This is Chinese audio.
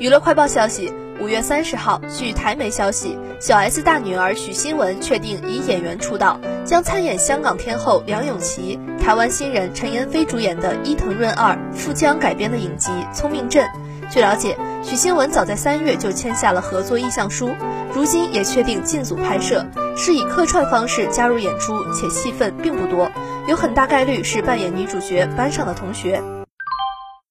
娱乐快报消息，五月三十号，据台媒消息，小 S 大女儿许欣文确定以演员出道，将参演香港天后梁咏琪、台湾新人陈妍霏主演的伊藤润二、富江改编的影集《聪明镇》。据了解，许欣文早在三月就签下了合作意向书，如今也确定进组拍摄，是以客串方式加入演出，且戏份并不多，有很大概率是扮演女主角班上的同学。